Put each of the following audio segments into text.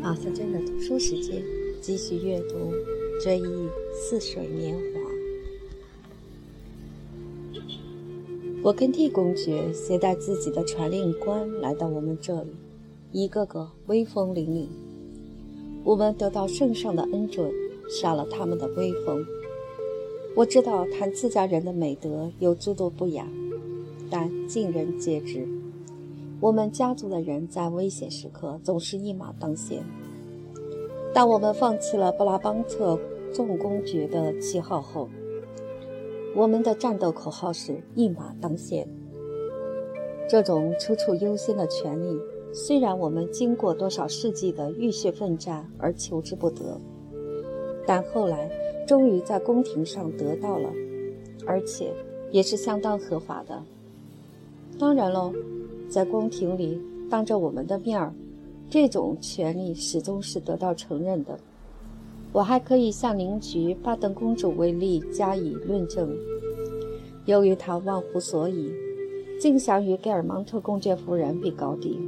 马思真的读书时间，继续阅读《追忆似水年华》。我跟地公爵携带自己的传令官来到我们这里，一个个威风凛凛。我们得到圣上的恩准，杀了他们的威风。我知道谈自家人的美德有诸多不雅，但尽人皆知。我们家族的人在危险时刻总是一马当先。当我们放弃了布拉邦特重公爵的旗号后，我们的战斗口号是一马当先。这种处处优先的权利，虽然我们经过多少世纪的浴血奋战而求之不得，但后来终于在宫廷上得到了，而且也是相当合法的。当然喽。在宫廷里，当着我们的面儿，这种权利始终是得到承认的。我还可以向邻居巴登公主为例加以论证。由于她忘乎所以，竟想与盖尔芒特公爵夫人比高低。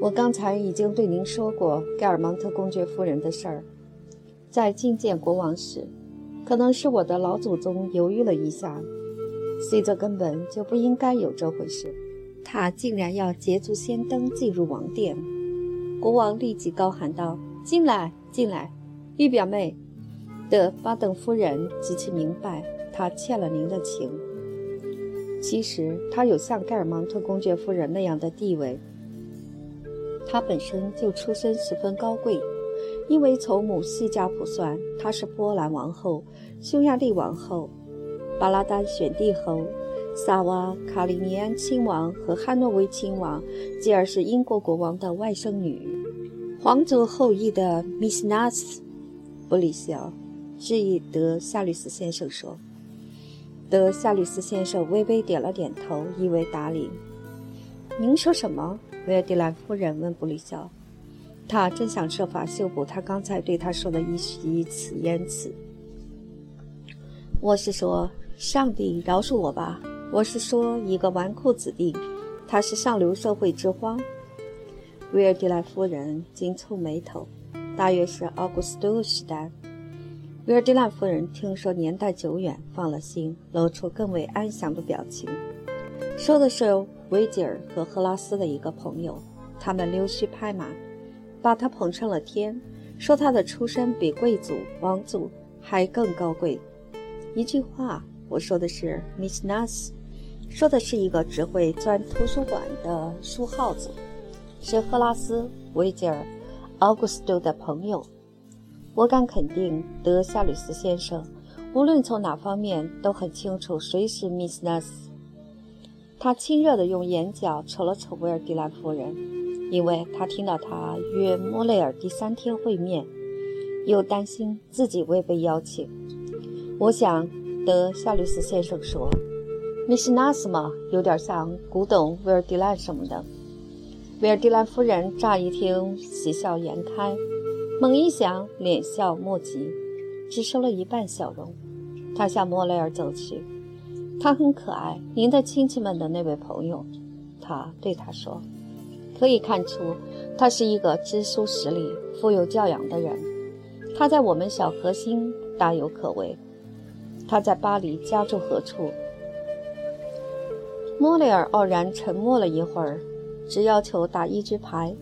我刚才已经对您说过盖尔芒特公爵夫人的事儿。在觐见国王时，可能是我的老祖宗犹豫了一下，虽则根本就不应该有这回事。他竟然要捷足先登进入王殿，国王立即高喊道：“进来，进来，玉表妹，德巴登夫人极其明白，她欠了您的情。其实她有像盖尔芒特公爵夫人那样的地位，她本身就出身十分高贵，因为从母系家谱算，她是波兰王后、匈牙利王后、巴拉丹选帝后。”萨瓦卡里尼安亲王和汉诺威亲王，继而是英国国王的外甥女，皇族后裔的米斯纳斯。布里希尔质疑德夏吕斯先生说：“德夏吕斯先生微微点了点头，意为答理。”您说什么？维尔蒂兰夫人问布里希尔。他正想设法修补他刚才对他说的一一词言辞。我是说，上帝饶恕我吧。我是说，一个纨绔子弟，他是上流社会之荒。维尔蒂莱夫人紧蹙眉头，大约是奥古斯都时代。维尔蒂兰夫人听说年代久远，放了心，露出更为安详的表情。说的是维吉尔和赫拉斯的一个朋友，他们溜须拍马，把他捧上了天，说他的出身比贵族、王族还更高贵。一句话，我说的是 Miss Nas。说的是一个只会钻图书馆的书耗子，是赫拉斯·维吉尔·奥古斯都的朋友。我敢肯定，德夏吕斯先生无论从哪方面都很清楚谁是 Miss Nas。他亲热地用眼角瞅了瞅维尔蒂兰夫人，因为他听到他约莫雷尔第三天会面，又担心自己未被邀请。我想，德夏吕斯先生说。米西纳斯嘛，有点像古董维尔蒂兰什么的。维尔蒂兰夫人乍一听，喜笑颜开；猛一想，脸笑莫及，只收了一半笑容。她向莫雷尔走去，他很可爱，您的亲戚们的那位朋友。他对他说：“可以看出，他是一个知书识礼、富有教养的人。他在我们小核心大有可为。他在巴黎家住何处？”莫雷尔傲然沉默了一会儿，只要求打一局牌，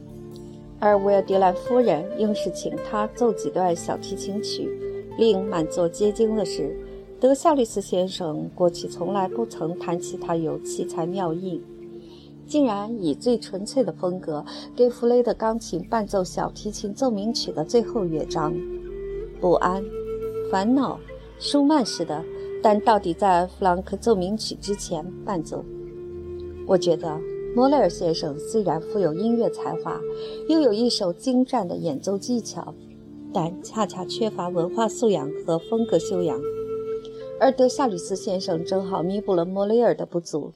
而维尔迪兰夫人硬是请他奏几段小提琴曲。令满座皆惊的是，德夏利斯先生过去从来不曾谈起他有奇才妙艺，竟然以最纯粹的风格给弗雷德钢琴伴奏小提琴奏鸣曲的最后乐章。不安、烦恼、舒曼式的，但到底在弗朗克奏鸣曲之前伴奏。我觉得莫雷尔先生虽然富有音乐才华，又有一手精湛的演奏技巧，但恰恰缺乏文化素养和风格修养。而德夏吕斯先生正好弥补了莫雷尔的不足。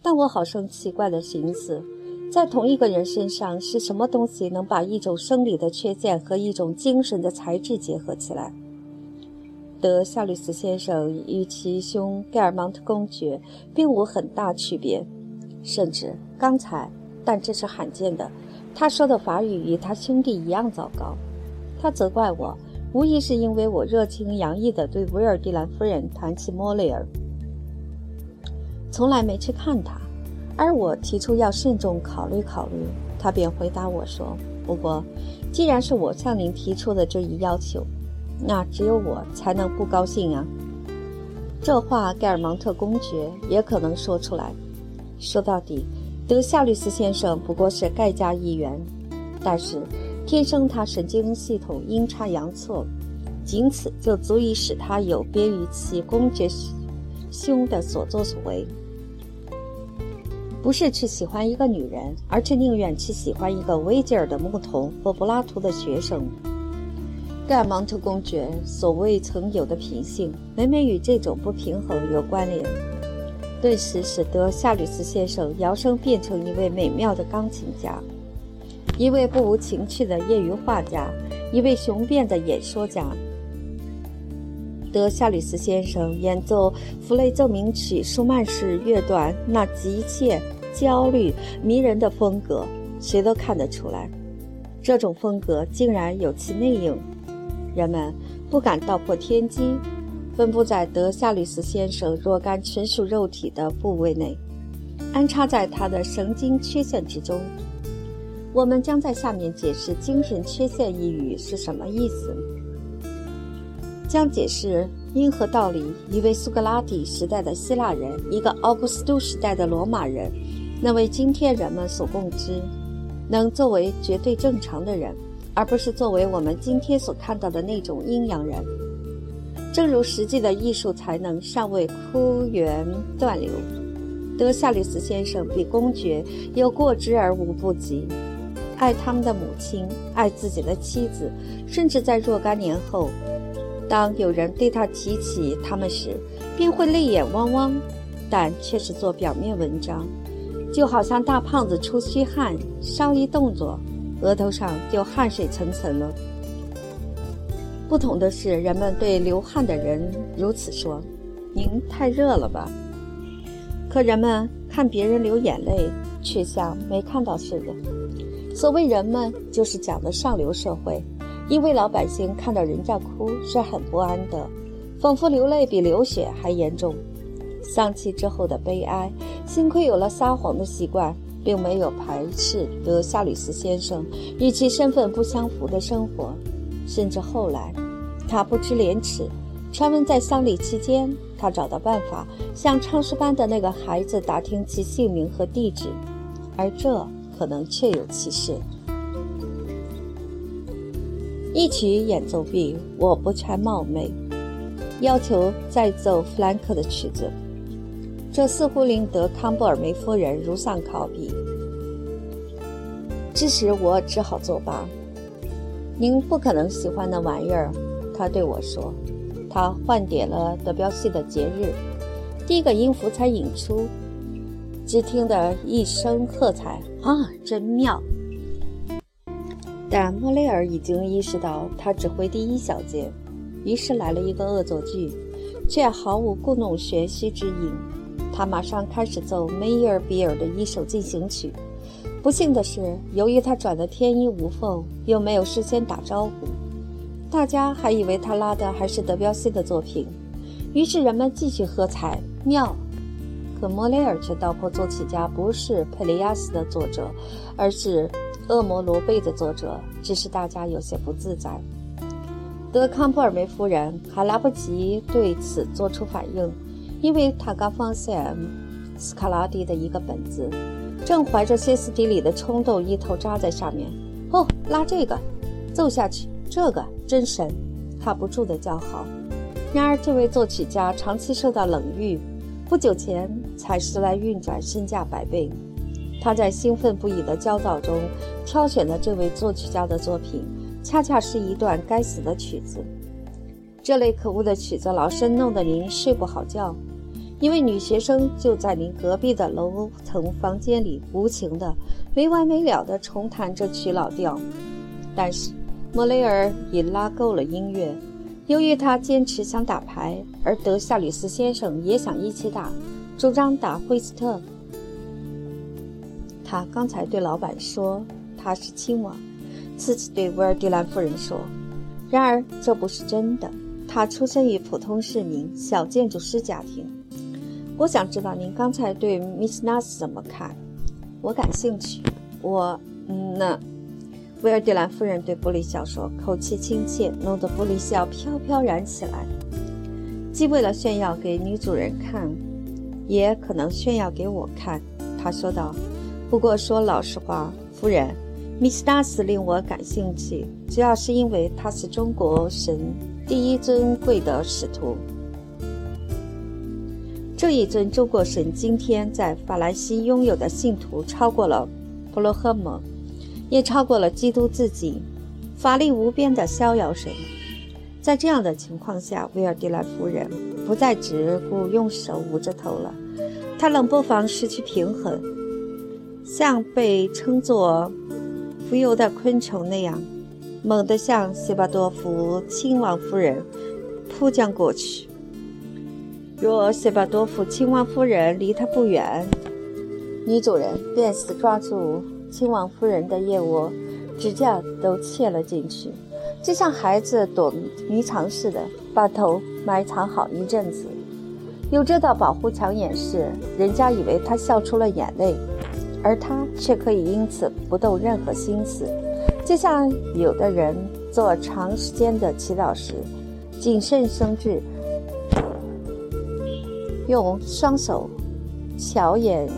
但我好生奇怪地寻思，在同一个人身上是什么东西能把一种生理的缺陷和一种精神的才智结合起来？德夏吕斯先生与其兄盖尔芒特公爵并无很大区别。甚至刚才但这是罕见的。他说的法语与他兄弟一样糟糕。他责怪我，无疑是因为我热情洋溢地对维尔蒂兰夫人谈起莫雷尔，从来没去看他。而我提出要慎重考虑考虑，他便回答我说：“不过，既然是我向您提出的这一要求，那只有我才能不高兴啊。”这话盖尔芒特公爵也可能说出来。说到底，德夏律斯先生不过是盖家一员，但是天生他神经系统阴差阳错，仅此就足以使他有别于其公爵兄的所作所为。不是去喜欢一个女人，而是宁愿去喜欢一个维吉尔的牧童或柏拉图的学生。盖尔芒特公爵所未曾有的品性，每每与这种不平衡有关联，顿时使得夏吕斯先生摇身变成一位美妙的钢琴家，一位不无情趣的业余画家，一位雄辩的演说家。德夏吕斯先生演奏弗雷奏鸣曲舒曼式乐段，那急切、焦虑、迷人的风格，谁都看得出来。这种风格竟然有其内应，人们不敢道破天机。分布在德夏吕斯先生若干纯属肉体的部位内，安插在他的神经缺陷之中。我们将在下面解释“精神缺陷”一语是什么意思。将解释因何道理，一位苏格拉底时代的希腊人，一个奥古斯都时代的罗马人，能为今天人们所共知，能作为绝对正常的人，而不是作为我们今天所看到的那种阴阳人。正如实际的艺术才能尚未枯源断流，德夏吕斯先生比公爵有过之而无不及，爱他们的母亲，爱自己的妻子，甚至在若干年后。当有人对他提起他们时，便会泪眼汪汪，但却是做表面文章，就好像大胖子出虚汗，稍一动作，额头上就汗水层层了。不同的是，人们对流汗的人如此说：“您太热了吧？”可人们看别人流眼泪，却像没看到似的。所谓人们，就是讲的上流社会。因为老百姓看到人家哭是很不安的，仿佛流泪比流血还严重。丧气之后的悲哀，幸亏有了撒谎的习惯，并没有排斥德夏吕斯先生与其身份不相符的生活。甚至后来，他不知廉耻，传闻在丧礼期间，他找到办法向唱诗班的那个孩子打听其姓名和地址，而这可能确有其事。一曲演奏毕，我不全冒昧，要求再奏弗兰克的曲子。这似乎令德康布尔梅夫人如丧考妣，致使我只好作罢。您不可能喜欢那玩意儿，他对我说。他换点了德彪西的节日，第一个音符才引出，只听得一声喝彩，啊，真妙！但莫雷尔已经意识到他指挥第一小节，于是来了一个恶作剧，却毫无故弄玄虚之意。他马上开始奏梅耶尔比尔的一首进行曲。不幸的是，由于他转得天衣无缝，又没有事先打招呼，大家还以为他拉的还是德彪西的作品。于是人们继续喝彩，妙。可莫雷尔却道破作曲家不是佩雷亚斯的作者，而是。《恶魔罗贝》的作者，只是大家有些不自在。德康普尔梅夫人还来不及对此做出反应，因为他刚放下斯卡拉蒂的一个本子，正怀着歇斯底里的冲动，一头扎在上面。哦，拉这个，奏下去，这个真神！他不住地叫好。然而，这位作曲家长期受到冷遇，不久前才时来运转，身价百倍。他在兴奋不已的焦躁中挑选的这位作曲家的作品，恰恰是一段该死的曲子。这类可恶的曲子老是弄得您睡不好觉。一位女学生就在您隔壁的楼层房间里无情的、没完没了地重弹这曲老调。但是莫雷尔已拉够了音乐，由于他坚持想打牌，而德夏吕斯先生也想一起打，主张打惠斯特。他刚才对老板说他是亲王，次次对威尔迪兰夫人说。然而这不是真的。他出生于普通市民小建筑师家庭。我想知道您刚才对 Miss Nas 怎么看？我感兴趣。我，嗯，那。威尔迪兰夫人对布里笑说，口气亲切，弄得布里笑飘飘然起来。既为了炫耀给女主人看，也可能炫耀给我看。他说道：“不过说老实话，夫人，Miss Nas 令我感兴趣，主要是因为她是中国神第一尊贵的使徒。这一尊中国神今天在法兰西拥有的信徒超过了普罗赫姆。”也超过了基督自己，法力无边的逍遥神。在这样的情况下，威尔迪莱夫人不再只顾用手捂着头了，她冷不防失去平衡，像被称作浮游的昆虫那样，猛地向谢巴多夫亲王夫人扑将过去。若谢巴多夫亲王夫人离他不远，女主人便死抓住。亲王夫人的腋窝，指甲都切了进去，就像孩子躲迷藏似的，把头埋藏好一阵子。有这道保护墙掩饰，人家以为他笑出了眼泪，而他却可以因此不动任何心思，就像有的人做长时间的祈祷时，谨慎生智，用双手瞧掩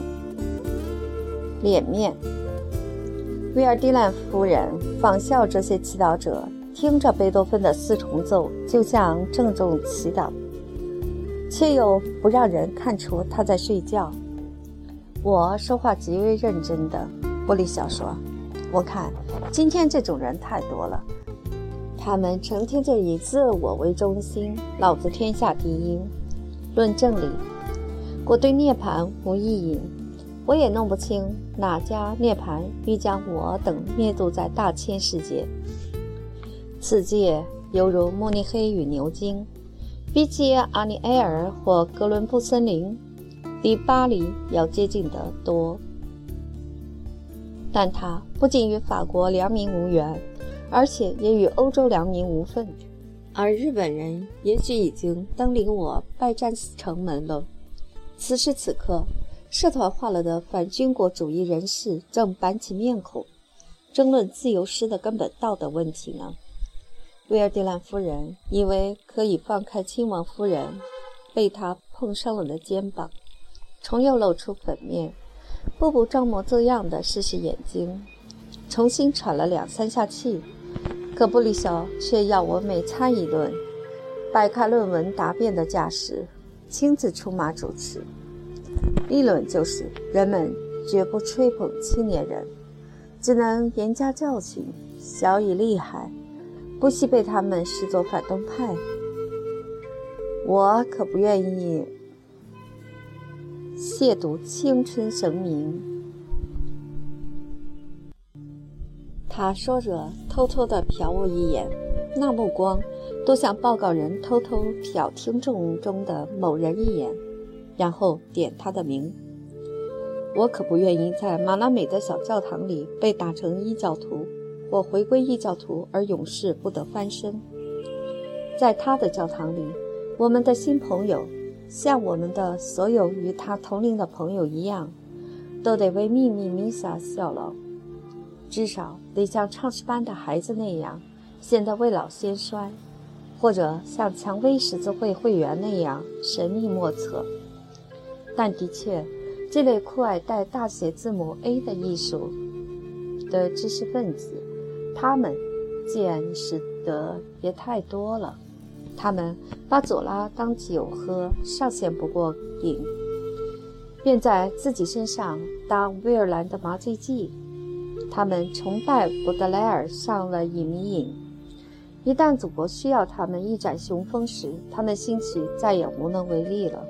脸面。威尔迪兰夫人仿效这些祈祷者，听着贝多芬的四重奏，就像郑重祈祷，却又不让人看出他在睡觉。我说话极为认真的，波利小说。我看今天这种人太多了，他们成天就以自我为中心，老子天下第一，论证理，我对涅槃无异议。我也弄不清哪家涅槃欲将我等灭度在大千世界。此界犹如慕尼黑与牛津，比起阿尼埃尔或哥伦布森林，离巴黎要接近得多。但它不仅与法国良民无缘，而且也与欧洲良民无份。而日本人也许已经登临我拜占城门了。此时此刻。社团化了的反军国主义人士正板起面孔，争论自由诗的根本道德问题呢。威尔迪兰夫人以为可以放开亲王夫人被他碰伤了的肩膀，重又露出粉面，步步装模作样地试试眼睛，重新喘了两三下气。可布里肖却要我每餐一顿，摆开论文答辩的架势，亲自出马主持。立论就是，人们绝不吹捧青年人，只能严加教训，小以厉害，不惜被他们视作反动派。我可不愿意亵渎青春神明。他说着，偷偷地瞟我一眼，那目光多像报告人偷偷瞟听众中的某人一眼。然后点他的名。我可不愿意在马拉美的小教堂里被打成异教徒，或回归异教徒而永世不得翻身。在他的教堂里，我们的新朋友，像我们的所有与他同龄的朋友一样，都得为秘密弥撒效劳，至少得像唱诗班的孩子那样显得未老先衰，或者像蔷薇十字会会员那样神秘莫测。但的确，这类酷爱带大写字母 A 的艺术的知识分子，他们见识的也太多了。他们把左拉当酒喝，尚显不过瘾，便在自己身上当威尔兰的麻醉剂。他们崇拜布德莱尔上了隐迷瘾，一旦祖国需要他们一展雄风时，他们兴许再也无能为力了。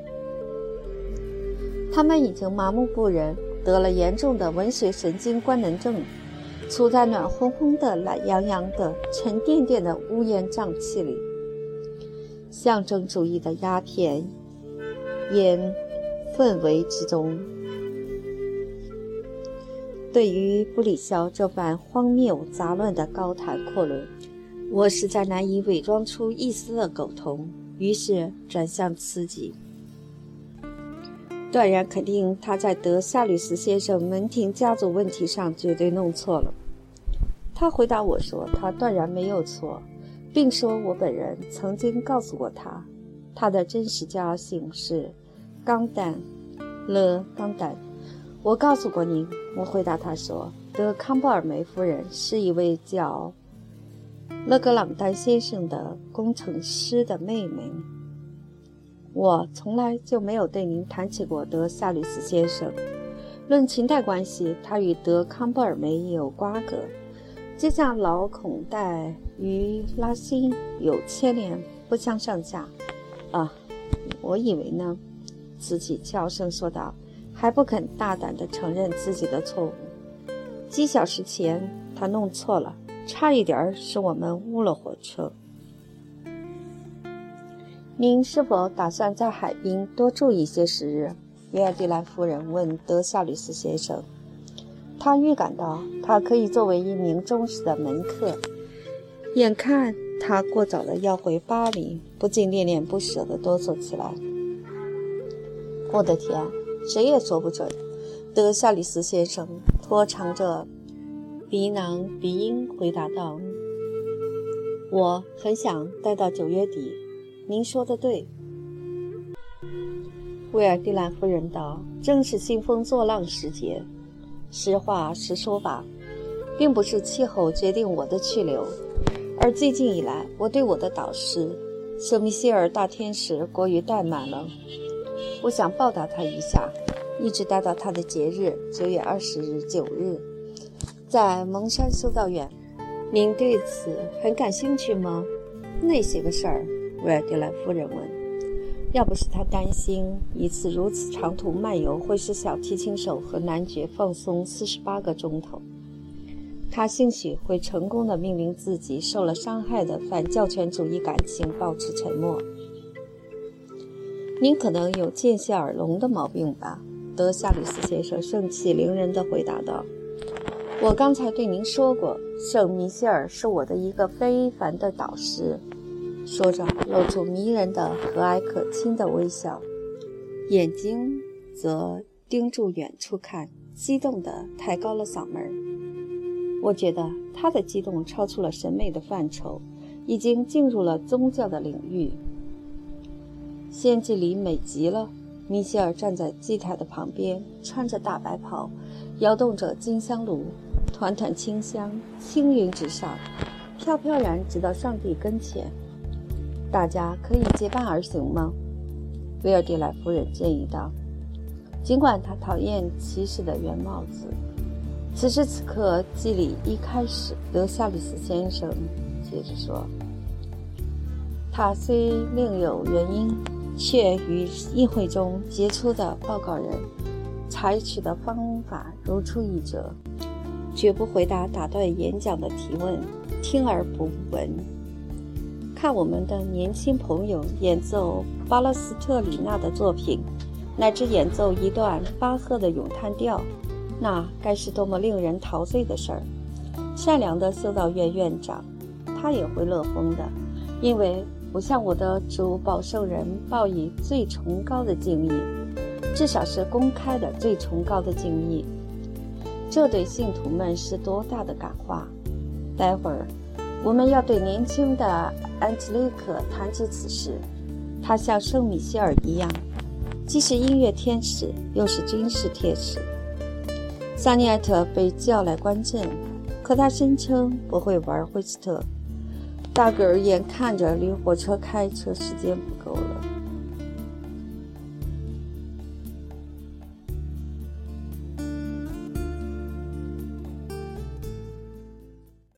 他们已经麻木不仁，得了严重的文学神经官能症，处在暖烘烘的、懒洋洋的、沉甸甸的乌烟瘴气里。象征主义的鸦片烟氛围之中，对于布里肖这番荒谬杂乱的高谈阔论，我实在难以伪装出一丝的苟同，于是转向刺激。断然肯定，他在德夏吕斯先生门庭家族问题上绝对弄错了。他回答我说：“他断然没有错，并说我本人曾经告诉过他，他的真实家姓是冈丹·勒冈丹。我告诉过您。”我回答他说：“德康布尔梅夫人是一位叫勒格朗丹先生的工程师的妹妹。”我从来就没有对您谈起过德夏吕斯先生。论情代关系，他与德康布尔梅有瓜葛，就像老孔代与拉辛有牵连，不相上下。啊，我以为呢，自己悄声说道，还不肯大胆地承认自己的错误。几小时前，他弄错了，差一点使我们误了火车。您是否打算在海滨多住一些时日？维尔蒂兰夫人问德夏吕斯先生。他预感到他可以作为一名忠实的门客。眼看他过早的要回巴黎，不禁恋恋不舍地哆嗦起来。我的天，谁也说不准。德夏里斯先生拖长着鼻囊鼻音回答道：“我很想待到九月底。”您说的对，威尔蒂兰夫人道：“正是兴风作浪时节。实话实说吧，并不是气候决定我的去留，而最近以来，我对我的导师圣米歇尔大天使过于怠慢了。我想报答他一下，一直待到他的节日九月二十日九日，在蒙山修道院。您对此很感兴趣吗？那些个事儿。”维尔蒂兰夫人问：“要不是他担心一次如此长途漫游会使小提琴手和男爵放松四十八个钟头，他兴许会成功的命令自己受了伤害的反教权主义感情保持沉默。您可能有见笑耳聋的毛病吧？”德夏吕斯先生盛气凌人地回答道：“我刚才对您说过，圣米歇尔是我的一个非凡的导师。”说着，露出迷人的和蔼可亲的微笑，眼睛则盯住远处看，激动地抬高了嗓门。我觉得他的激动超出了审美的范畴，已经进入了宗教的领域。献祭里美极了。米歇尔站在祭台的旁边，穿着大白袍，摇动着金香炉，团团清香轻云直上，飘飘然直到上帝跟前。大家可以结伴而行吗？维尔蒂莱夫人建议道。尽管她讨厌骑士的圆帽子，此时此刻祭礼一开始，德夏里斯先生接着说：“他虽另有原因，却与议会中杰出的报告人采取的方法如出一辙，绝不回答打断演讲的提问，听而不闻。”看我们的年轻朋友演奏巴勒斯特里纳的作品，乃至演奏一段巴赫的咏叹调，那该是多么令人陶醉的事儿！善良的修道院院长，他也会乐疯的，因为我向我的主保圣人报以最崇高的敬意，至少是公开的最崇高的敬意。这对信徒们是多大的感化！待会儿。我们要对年轻的安吉丽克谈及此事。他像圣米歇尔一样，既是音乐天使，又是军事天使。萨尼埃特被叫来观阵，可他声称不会玩惠斯特。大个儿眼看着离火车开车时间不够了。